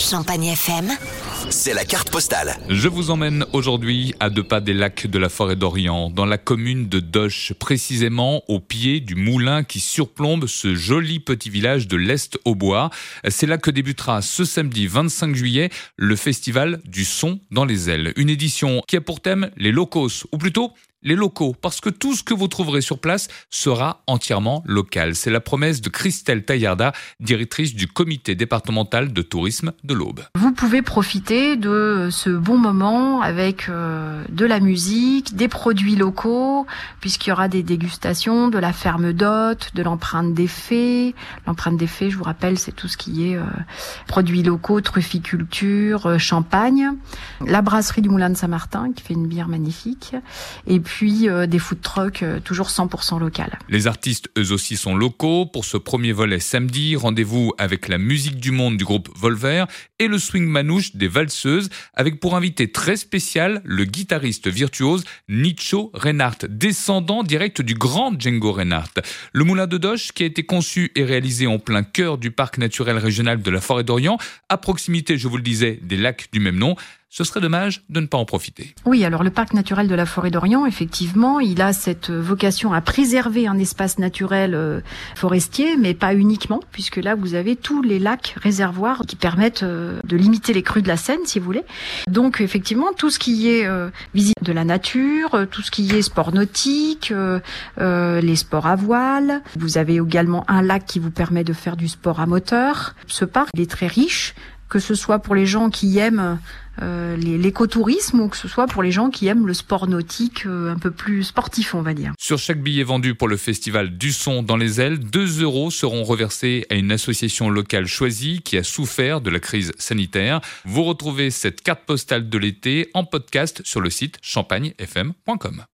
Champagne FM. C'est la carte postale. Je vous emmène aujourd'hui à deux pas des lacs de la forêt d'Orient, dans la commune de Doche, précisément au pied du moulin qui surplombe ce joli petit village de l'Est au Bois. C'est là que débutera ce samedi 25 juillet le festival du son dans les ailes. Une édition qui a pour thème les locos, ou plutôt les locaux, parce que tout ce que vous trouverez sur place sera entièrement local. C'est la promesse de Christelle Taillarda, directrice du comité départemental de tourisme de l'Aube. Vous pouvez profiter de ce bon moment avec euh, de la musique, des produits locaux, puisqu'il y aura des dégustations, de la ferme d'hôtes, de l'empreinte des fées. L'empreinte des fées, je vous rappelle, c'est tout ce qui est euh, produits locaux, trufficulture, euh, champagne. La brasserie du Moulin de Saint-Martin, qui fait une bière magnifique. Et puis euh, des food trucks euh, toujours 100% local. Les artistes eux aussi sont locaux. Pour ce premier volet samedi, rendez-vous avec la musique du monde du groupe Volver et le swing manouche des valseuses avec pour invité très spécial le guitariste virtuose Nicho Reinhardt, descendant direct du grand Django Reinhardt. Le moulin de Doche qui a été conçu et réalisé en plein cœur du parc naturel régional de la forêt d'Orient, à proximité, je vous le disais, des lacs du même nom ce serait dommage de ne pas en profiter. Oui, alors le parc naturel de la forêt d'Orient, effectivement, il a cette vocation à préserver un espace naturel euh, forestier, mais pas uniquement, puisque là, vous avez tous les lacs réservoirs qui permettent euh, de limiter les crues de la Seine, si vous voulez. Donc, effectivement, tout ce qui est euh, visite de la nature, tout ce qui est sport nautique, les sports à voile. Vous avez également un lac qui vous permet de faire du sport à moteur. Ce parc, il est très riche que ce soit pour les gens qui aiment euh, l'écotourisme ou que ce soit pour les gens qui aiment le sport nautique euh, un peu plus sportif, on va dire. Sur chaque billet vendu pour le festival du son dans les ailes, 2 euros seront reversés à une association locale choisie qui a souffert de la crise sanitaire. Vous retrouvez cette carte postale de l'été en podcast sur le site champagnefm.com.